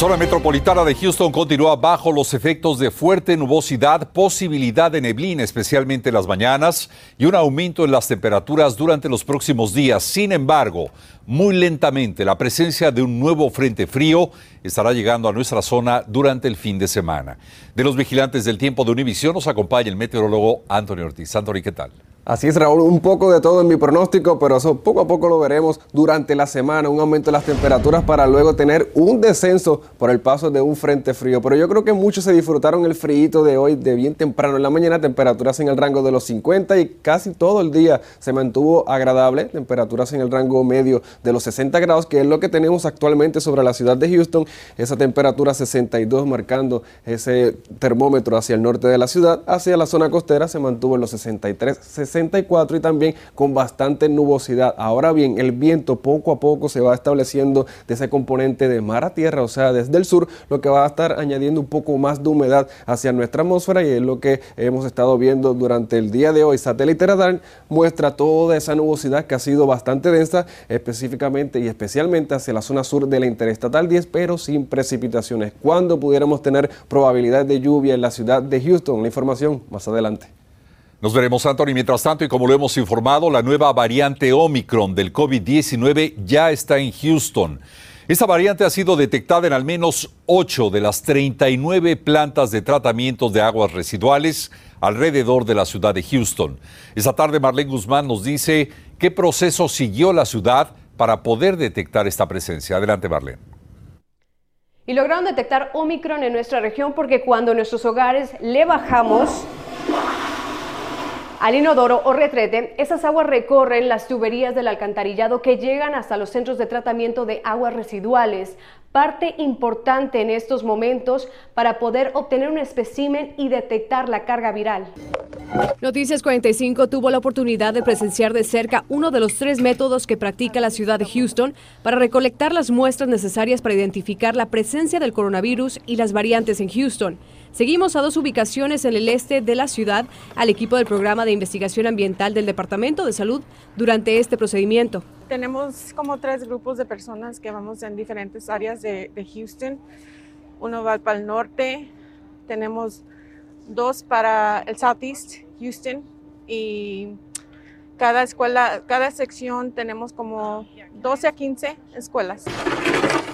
Zona metropolitana de Houston continúa bajo los efectos de fuerte nubosidad, posibilidad de neblina, especialmente en las mañanas, y un aumento en las temperaturas durante los próximos días. Sin embargo, muy lentamente la presencia de un nuevo frente frío estará llegando a nuestra zona durante el fin de semana. De los vigilantes del tiempo de Univisión nos acompaña el meteorólogo Anthony Ortiz. Anthony, ¿qué tal? Así es, Raúl, un poco de todo en mi pronóstico, pero eso poco a poco lo veremos durante la semana, un aumento de las temperaturas para luego tener un descenso por el paso de un frente frío. Pero yo creo que muchos se disfrutaron el frío de hoy de bien temprano en la mañana, temperaturas en el rango de los 50 y casi todo el día se mantuvo agradable, temperaturas en el rango medio de los 60 grados, que es lo que tenemos actualmente sobre la ciudad de Houston, esa temperatura 62 marcando ese termómetro hacia el norte de la ciudad, hacia la zona costera se mantuvo en los 63, 64 y también con bastante nubosidad. Ahora bien, el viento poco a poco se va estableciendo de ese componente de mar a tierra, o sea, desde el sur, lo que va a estar añadiendo un poco más de humedad hacia nuestra atmósfera y es lo que hemos estado viendo durante el día de hoy. Satélite radar muestra toda esa nubosidad que ha sido bastante densa, específicamente y especialmente hacia la zona sur de la Interestatal 10, pero sin precipitaciones. ¿Cuándo pudiéramos tener probabilidad de lluvia en la ciudad de Houston? La información más adelante. Nos veremos, Anthony. Mientras tanto, y como lo hemos informado, la nueva variante Omicron del COVID-19 ya está en Houston. Esta variante ha sido detectada en al menos 8 de las 39 plantas de tratamiento de aguas residuales alrededor de la ciudad de Houston. Esta tarde Marlene Guzmán nos dice qué proceso siguió la ciudad para poder detectar esta presencia. Adelante, Marlene. Y lograron detectar Omicron en nuestra región porque cuando nuestros hogares le bajamos al inodoro o retrete, esas aguas recorren las tuberías del alcantarillado que llegan hasta los centros de tratamiento de aguas residuales, parte importante en estos momentos para poder obtener un espécimen y detectar la carga viral. Noticias 45 tuvo la oportunidad de presenciar de cerca uno de los tres métodos que practica la ciudad de Houston para recolectar las muestras necesarias para identificar la presencia del coronavirus y las variantes en Houston. Seguimos a dos ubicaciones en el este de la ciudad al equipo del programa de investigación ambiental del Departamento de Salud durante este procedimiento. Tenemos como tres grupos de personas que vamos en diferentes áreas de, Houston. Uno va para el norte, tenemos dos para el Southeast Houston y cada escuela, cada sección tenemos como 12 a 15 escuelas.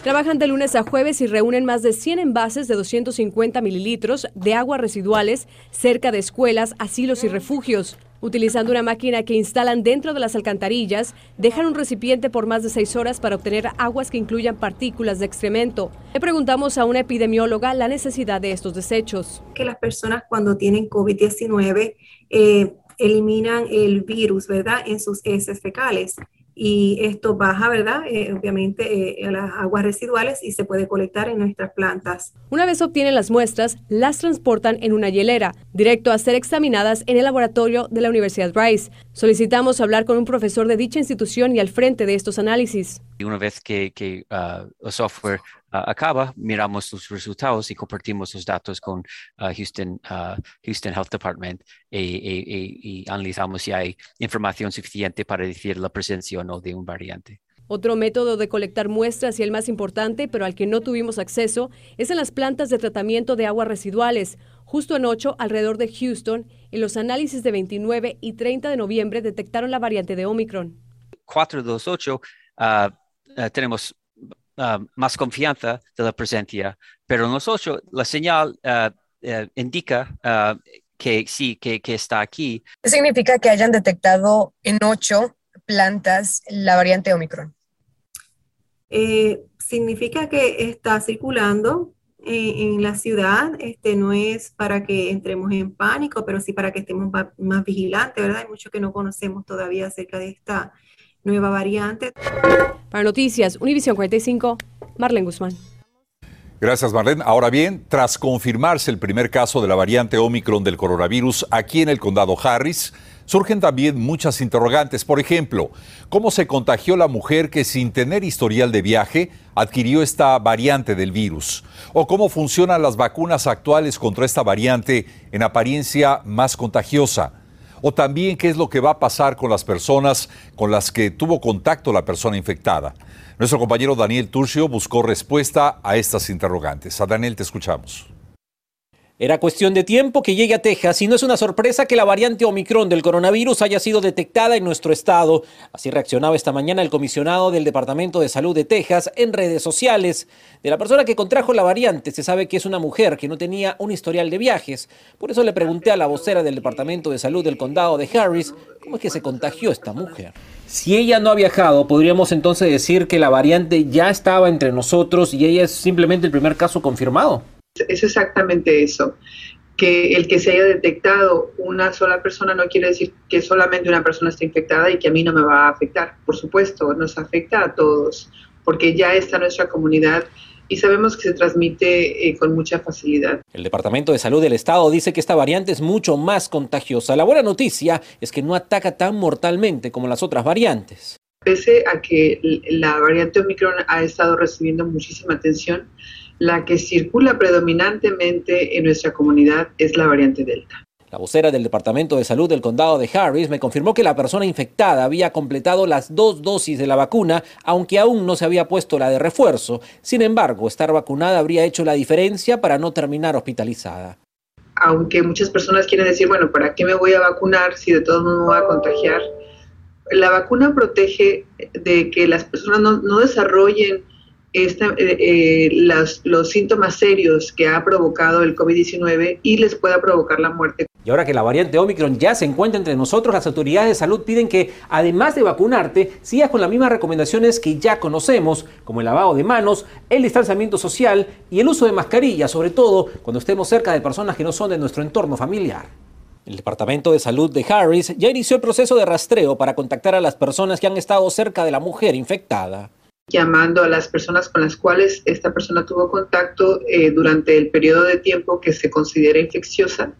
Trabajan de lunes a jueves y reúnen más de 100 envases de 250 mililitros de aguas residuales cerca de escuelas, asilos y refugios. Utilizando una máquina que instalan dentro de las alcantarillas, dejan un recipiente por más de seis horas para obtener aguas que incluyan partículas de excremento. Le preguntamos a una epidemióloga la necesidad de estos desechos. Que las personas cuando tienen COVID-19 eh, eliminan el virus, ¿verdad?, en sus heces fecales y esto baja, ¿verdad? Eh, obviamente eh, a las aguas residuales y se puede colectar en nuestras plantas. Una vez obtienen las muestras, las transportan en una hielera, directo a ser examinadas en el laboratorio de la Universidad Rice. Solicitamos hablar con un profesor de dicha institución y al frente de estos análisis. Y una vez que, que uh, el software acaba, miramos los resultados y compartimos los datos con uh, Houston, Houston Health Department y, y, y, analizamos si hay información suficiente para decir la presencia o no de un variante. Otro método de colectar muestras y el más importante, pero al que no tuvimos acceso, es en las plantas de tratamiento de aguas residuales. Justo en 8, alrededor de Houston, en los análisis de 29 y 30 de noviembre detectaron la variante de Omicron. 428 uh, uh, tenemos uh, más confianza de la presencia, pero nosotros la señal indica que sí, que, que, está aquí. ¿Qué significa que hayan detectado en ocho plantas la variante Omicron? Eh, significa que está circulando en, en, la ciudad, este, no es para que entremos en pánico, pero sí para que estemos más, más vigilantes, ¿verdad? Hay mucho que no conocemos todavía acerca de esta nueva variante. Para Noticias, Univisión 45, Marlene Guzmán. Gracias, Marlene. Ahora bien, tras confirmarse el primer caso de la variante Omicron del coronavirus aquí en el condado Harris, Surgen también muchas interrogantes. Por ejemplo, ¿cómo se contagió la mujer que sin tener historial de viaje adquirió esta variante del virus? ¿O cómo funcionan las vacunas actuales contra esta variante en apariencia más contagiosa? O también qué es lo que va a pasar con las personas con las que tuvo contacto la persona infectada. Nuestro compañero Daniel Turcio buscó respuesta a estas interrogantes. A Daniel te escuchamos. Era cuestión de tiempo que llegue a Texas y no es una sorpresa que la variante Omicron del coronavirus haya sido detectada en nuestro estado. Así reaccionaba esta mañana el comisionado del Departamento de Salud de Texas en redes sociales. De la persona que contrajo la variante se sabe que es una mujer que no tenía un historial de viajes. Por eso le pregunté a la vocera del Departamento de Salud del condado de Harris cómo es que se contagió esta mujer. Si ella no ha viajado, podríamos entonces decir que la variante ya estaba entre nosotros y ella es simplemente el primer caso confirmado. Es exactamente eso, que el que se haya detectado una sola persona no quiere decir que solamente una persona está infectada y que a mí no me va a afectar. Por supuesto, nos afecta a todos, porque ya está nuestra comunidad y sabemos que se transmite eh, con mucha facilidad. El Departamento de Salud del Estado dice que esta variante es mucho más contagiosa. La buena noticia es que no ataca tan mortalmente como las otras variantes. Pese a que la variante Omicron ha estado recibiendo muchísima atención, la que circula predominantemente en nuestra comunidad es la variante Delta. La vocera del Departamento de Salud del Condado de Harris me confirmó que la persona infectada había completado las dos dosis de la vacuna, aunque aún no se había puesto la de refuerzo. Sin embargo, estar vacunada habría hecho la diferencia para no terminar hospitalizada. Aunque muchas personas quieren decir, bueno, ¿para qué me voy a vacunar si de todos modos me voy a contagiar? La vacuna protege de que las personas no, no desarrollen eh, eh, los síntomas serios que ha provocado el COVID-19 y les pueda provocar la muerte. Y ahora que la variante Omicron ya se encuentra entre nosotros, las autoridades de salud piden que, además de vacunarte, sigas con las mismas recomendaciones que ya conocemos, como el lavado de manos, el distanciamiento social y el uso de mascarillas, sobre todo cuando estemos cerca de personas que no son de nuestro entorno familiar. El Departamento de Salud de Harris ya inició el proceso de rastreo para contactar a las personas que han estado cerca de la mujer infectada llamando a las personas con las cuales esta persona tuvo contacto eh, durante el periodo de tiempo que se considera infecciosa.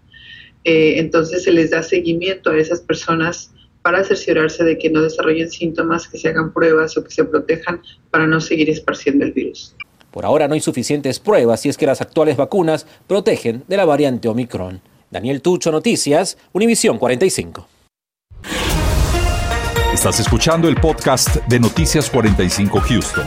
Eh, entonces se les da seguimiento a esas personas para cerciorarse de que no desarrollen síntomas, que se hagan pruebas o que se protejan para no seguir esparciendo el virus. Por ahora no hay suficientes pruebas y es que las actuales vacunas protegen de la variante Omicron. Daniel Tucho, Noticias, Univisión 45. Estás escuchando el podcast de Noticias 45 Houston.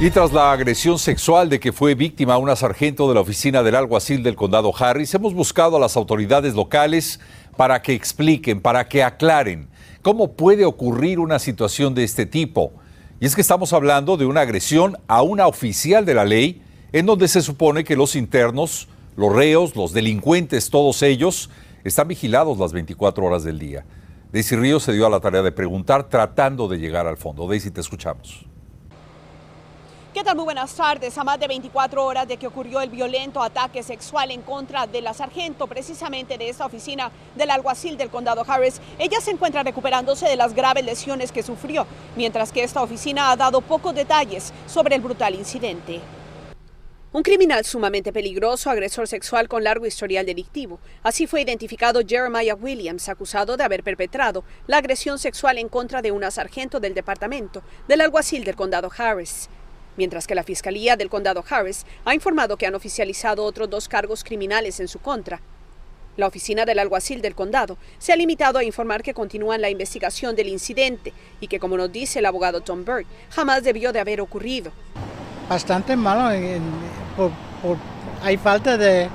Y tras la agresión sexual de que fue víctima una sargento de la oficina del alguacil del condado Harris, hemos buscado a las autoridades locales para que expliquen, para que aclaren cómo puede ocurrir una situación de este tipo. Y es que estamos hablando de una agresión a una oficial de la ley en donde se supone que los internos, los reos, los delincuentes, todos ellos, están vigilados las 24 horas del día. Daisy Ríos se dio a la tarea de preguntar tratando de llegar al fondo. Daisy, te escuchamos. ¿Qué tal? Muy buenas tardes. A más de 24 horas de que ocurrió el violento ataque sexual en contra de la sargento, precisamente de esta oficina del alguacil del condado Harris, ella se encuentra recuperándose de las graves lesiones que sufrió, mientras que esta oficina ha dado pocos detalles sobre el brutal incidente. Un criminal sumamente peligroso, agresor sexual con largo historial delictivo. Así fue identificado Jeremiah Williams, acusado de haber perpetrado la agresión sexual en contra de una sargento del departamento del alguacil del condado Harris. Mientras que la Fiscalía del condado Harris ha informado que han oficializado otros dos cargos criminales en su contra. La oficina del alguacil del condado se ha limitado a informar que continúan la investigación del incidente y que, como nos dice el abogado Tom Berg, jamás debió de haber ocurrido bastante malo. hay falta de,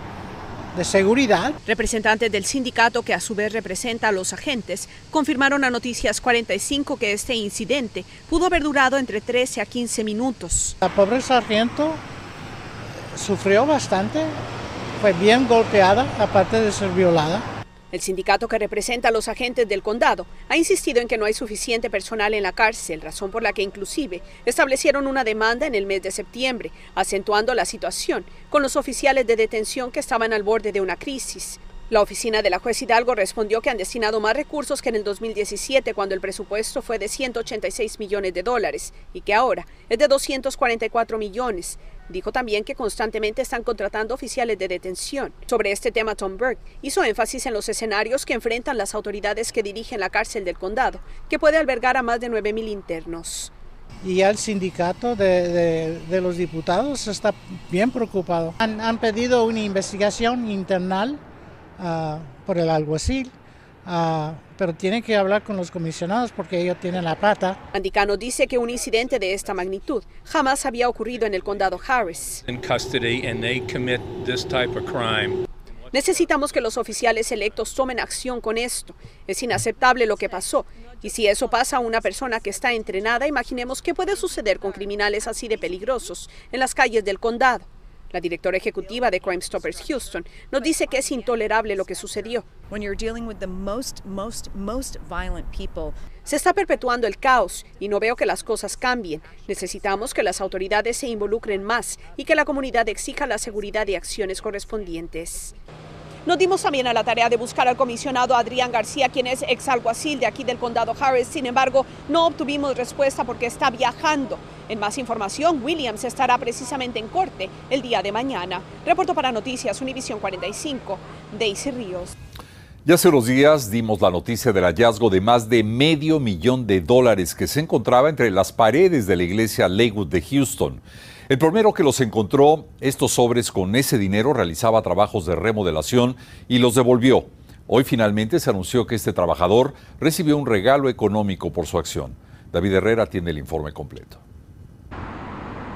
de seguridad. Representantes del sindicato que a su vez representa a los agentes confirmaron a Noticias 45 que este incidente pudo haber durado entre 13 a 15 minutos. La pobre sargento sufrió bastante, fue bien golpeada aparte de ser violada. El sindicato que representa a los agentes del condado ha insistido en que no hay suficiente personal en la cárcel, razón por la que inclusive establecieron una demanda en el mes de septiembre, acentuando la situación con los oficiales de detención que estaban al borde de una crisis. La oficina de la juez Hidalgo respondió que han destinado más recursos que en el 2017 cuando el presupuesto fue de 186 millones de dólares y que ahora es de 244 millones, Dijo también que constantemente están contratando oficiales de detención. Sobre este tema, Tom Burke hizo énfasis en los escenarios que enfrentan las autoridades que dirigen la cárcel del condado, que puede albergar a más de 9.000 internos. Y el sindicato de, los diputados está bien preocupado. Han, pedido una investigación internal ah, por el alguacil Ah, pero tienen que hablar con los comisionados porque ellos tienen la pata. Andicano dice que un incidente de esta magnitud jamás había ocurrido en el condado Harris. Necesitamos que los oficiales electos tomen acción con esto. Es inaceptable lo que pasó. Y si eso pasa a una persona que está entrenada, imaginemos qué puede suceder con criminales así de peligrosos en las calles del condado. La directora ejecutiva de Crime Stoppers Houston nos dice que es intolerable lo que sucedió. Se está perpetuando el caos y no veo que las cosas cambien. Necesitamos que las autoridades se involucren más y que la comunidad exija la seguridad y acciones correspondientes. Nos dimos también a la tarea de buscar al comisionado Adrián García, quien es ex alguacil de aquí del condado Harris. Sin embargo, no obtuvimos respuesta porque está viajando. En más información, Williams estará precisamente en corte el día de mañana. Reporto para Noticias Univisión 45, Daisy Ríos. Ya hace unos días dimos la noticia del hallazgo de más de medio millón de dólares que se encontraba entre las paredes de la iglesia Lakewood de Houston. El primero que los encontró, estos sobres con ese dinero, realizaba trabajos de remodelación y los devolvió. Hoy finalmente se anunció que este trabajador recibió un regalo económico por su acción. David Herrera tiene el informe completo.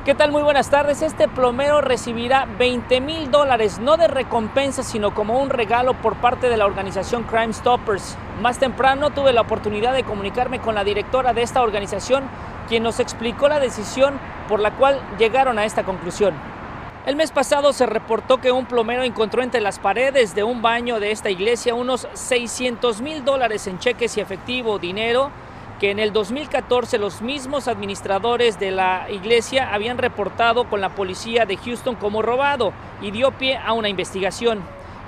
¿Qué tal? Muy buenas tardes. Este plomero recibirá 20 mil dólares, no de recompensa, sino como un regalo por parte de la organización Crime Stoppers. Más temprano tuve la oportunidad de comunicarme con la directora de esta organización, quien nos explicó la decisión por la cual llegaron a esta conclusión. El mes pasado se reportó que un plomero encontró entre las paredes de un baño de esta iglesia unos 600 mil dólares en cheques y efectivo, dinero que en el 2014 los mismos administradores de la iglesia habían reportado con la policía de Houston como robado y dio pie a una investigación.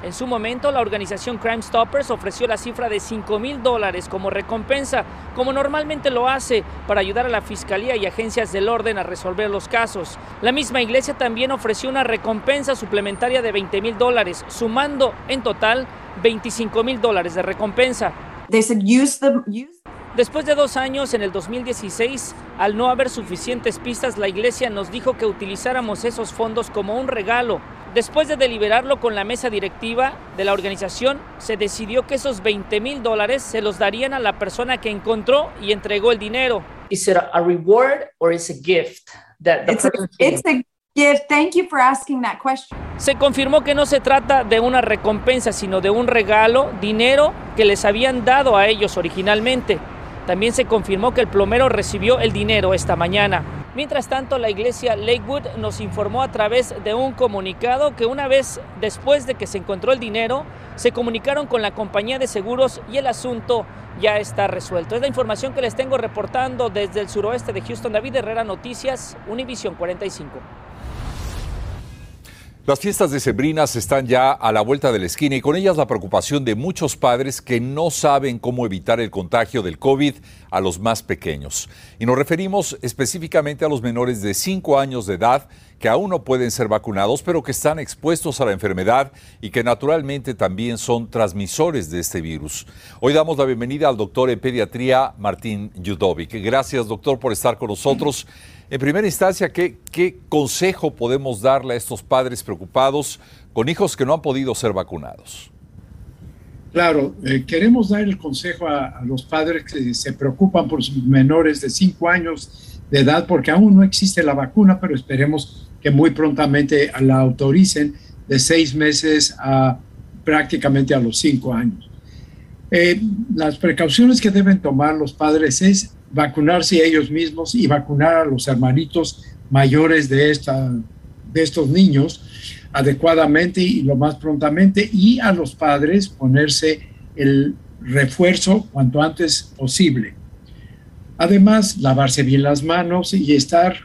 En su momento, la organización Crime Stoppers ofreció la cifra de 5 mil dólares como recompensa, como normalmente lo hace para ayudar a la Fiscalía y agencias del orden a resolver los casos. La misma iglesia también ofreció una recompensa suplementaria de 20 mil dólares, sumando en total 25 mil dólares de recompensa. Después de dos años, en el 2016, al no haber suficientes pistas, la iglesia nos dijo que utilizáramos esos fondos como un regalo Después de deliberarlo con la mesa directiva de la organización, se decidió que esos 20 mil dólares se los darían a la persona que encontró y entregó el dinero. Is it a reward or is a gift that the it's, a, it's a gift. Thank you for asking that question. Se confirmó que no se trata de una recompensa, sino de un regalo, dinero que les habían dado a ellos originalmente. También se confirmó que el plomero recibió el dinero esta mañana. Mientras tanto, la iglesia Lakewood nos informó a través de un comunicado que una vez después de que se encontró el dinero, se comunicaron con la compañía de seguros y el asunto ya está resuelto. Es la información que les tengo reportando desde el suroeste de Houston. David Herrera, Noticias, Univisión 45. Las fiestas de Sebrinas están ya a la vuelta de la esquina y con ellas la preocupación de muchos padres que no saben cómo evitar el contagio del COVID a los más pequeños. Y nos referimos específicamente a los menores de 5 años de edad que aún no pueden ser vacunados, pero que están expuestos a la enfermedad y que naturalmente también son transmisores de este virus. Hoy damos la bienvenida al doctor en pediatría Martín Yudovic. Gracias, doctor, por estar con nosotros. En primera instancia, ¿qué, consejo podemos darle a estos padres preocupados con hijos que no han podido ser vacunados? Claro, eh, queremos dar el consejo a, los padres que se preocupan por sus menores de 5 años de edad, porque aún no existe la vacuna, pero esperemos que muy prontamente la autoricen de 6 meses a prácticamente a los 5 años. Eh, las precauciones que deben tomar los padres es vacunarse ellos mismos y vacunar a los hermanitos mayores de, esta, de estos niños adecuadamente y lo más prontamente y a los padres ponerse el refuerzo cuanto antes posible. Además, lavarse bien las manos y estar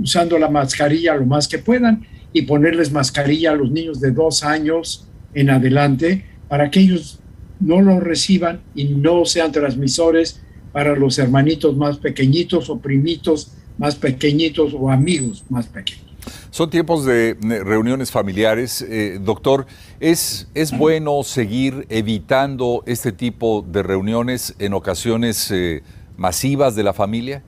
usando la mascarilla lo más que puedan y ponerles mascarilla a los niños de dos años en adelante para que ellos no lo reciban y no sean transmisores para los hermanitos más pequeñitos o primitos más pequeñitos o amigos más pequeños. Son tiempos de reuniones familiares. Eh, doctor, ¿es, ¿es bueno seguir evitando este tipo de reuniones en ocasiones eh, masivas de la familia?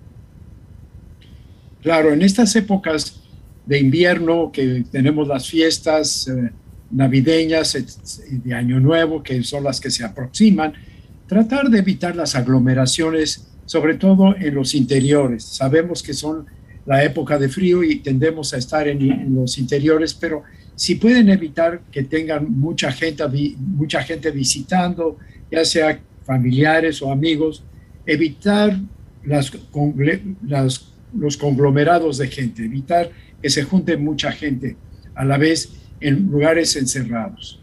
Claro, en estas épocas de invierno que tenemos las fiestas eh, navideñas de Año Nuevo, que son las que se aproximan, tratar de evitar las aglomeraciones, sobre todo en los interiores. Sabemos que son la época de frío y tendemos a estar en, los interiores, pero si pueden evitar que tengan mucha gente, mucha gente visitando, ya sea familiares o amigos, evitar las, los conglomerados de gente, evitar que se junte mucha gente a la vez en lugares encerrados.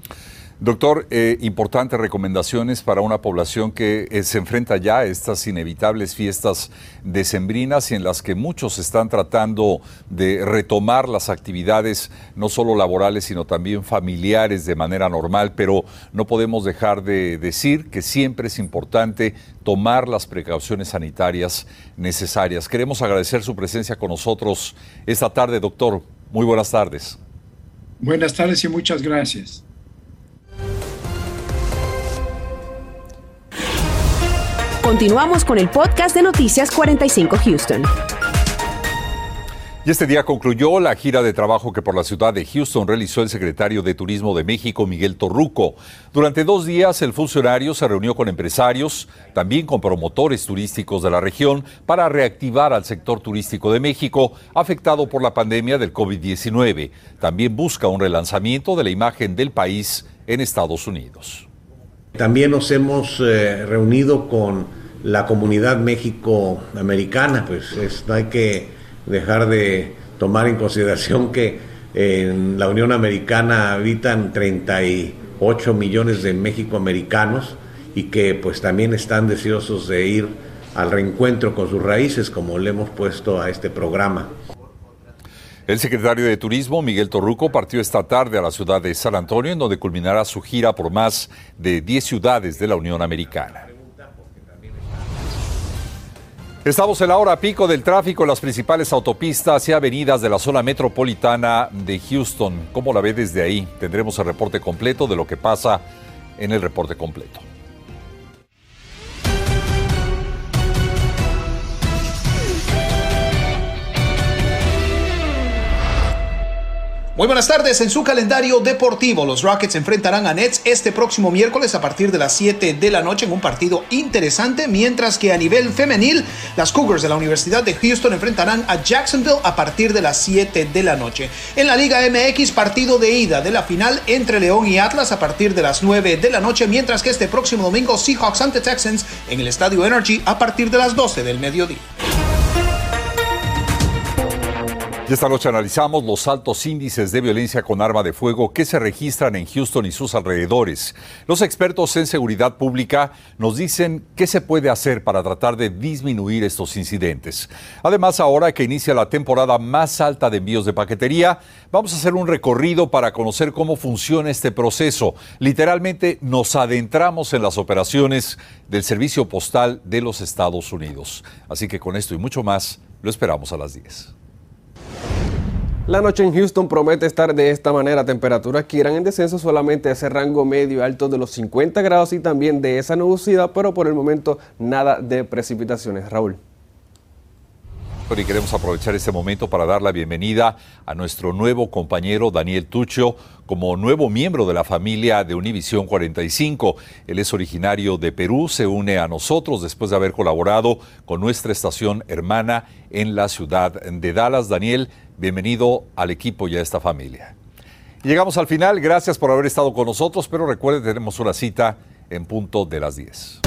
Doctor, eh, importantes recomendaciones para una población que eh, se enfrenta ya a estas inevitables fiestas decembrinas y en las que muchos están tratando de retomar las actividades no solo laborales sino también familiares de manera normal, pero no podemos dejar de decir que siempre es importante tomar las precauciones sanitarias necesarias. Queremos agradecer su presencia con nosotros esta tarde, doctor. Muy buenas tardes. Buenas tardes y muchas gracias. Continuamos con el podcast de Noticias 45 Houston. Y este día concluyó la gira de trabajo que por la ciudad de Houston realizó el secretario de Turismo de México, Miguel Torruco. Durante dos días el funcionario se reunió con empresarios, también con promotores turísticos de la región, para reactivar al sector turístico de México afectado por la pandemia del COVID-19. También busca un relanzamiento de la imagen del país en Estados Unidos. También nos hemos eh, reunido con la comunidad México-americana, pues no hay que dejar de tomar en consideración que en la Unión Americana habitan 38 millones de México-americanos y que pues también están deseosos de ir al reencuentro con sus raíces, como le hemos puesto a este programa. El secretario de Turismo, Miguel Torruco, partió esta tarde a la ciudad de San Antonio, en donde culminará su gira por más de 10 ciudades de la Unión Americana. Estamos en la hora pico del tráfico en las principales autopistas y avenidas de la zona metropolitana de Houston. ¿Cómo la ve desde ahí? Tendremos el reporte completo de lo que pasa en el reporte completo. Muy buenas tardes. En su calendario deportivo, los Rockets enfrentarán a Nets este próximo miércoles a partir de las 7 de la noche en un partido interesante, mientras que a nivel femenil, las Cougars de la Universidad de Houston enfrentarán a Jacksonville a partir de las 7 de la noche. En la Liga MX, partido de ida de la final entre León y Atlas a partir de las 9 de la noche, mientras que este próximo domingo Seahawks ante Texans en el Estadio Energy a partir de las 12 del mediodía. Y esta noche analizamos los altos índices de violencia con arma de fuego que se registran en Houston y sus alrededores. Los expertos en seguridad pública nos dicen qué se puede hacer para tratar de disminuir estos incidentes. Además, ahora que inicia la temporada más alta de envíos de paquetería, vamos a hacer un recorrido para conocer cómo funciona este proceso. Literalmente nos adentramos en las operaciones del Servicio Postal de los Estados Unidos. Así que con esto y mucho más, lo esperamos a las 10. La noche en Houston promete estar de esta manera. Temperaturas que irán en descenso solamente a ese rango medio alto de los 50 grados y también de esa nubosidad, pero por el momento nada de precipitaciones. Raúl. Y queremos aprovechar este momento para dar la bienvenida a nuestro nuevo compañero Daniel Tucho como nuevo miembro de la familia de Univisión 45. Él es originario de Perú, se une a nosotros después de haber colaborado con nuestra estación hermana en la ciudad de Dallas. Daniel, bienvenido al equipo y a esta familia. llegamos al final, gracias por haber estado con nosotros, pero recuerden, tenemos una cita en punto de las 10.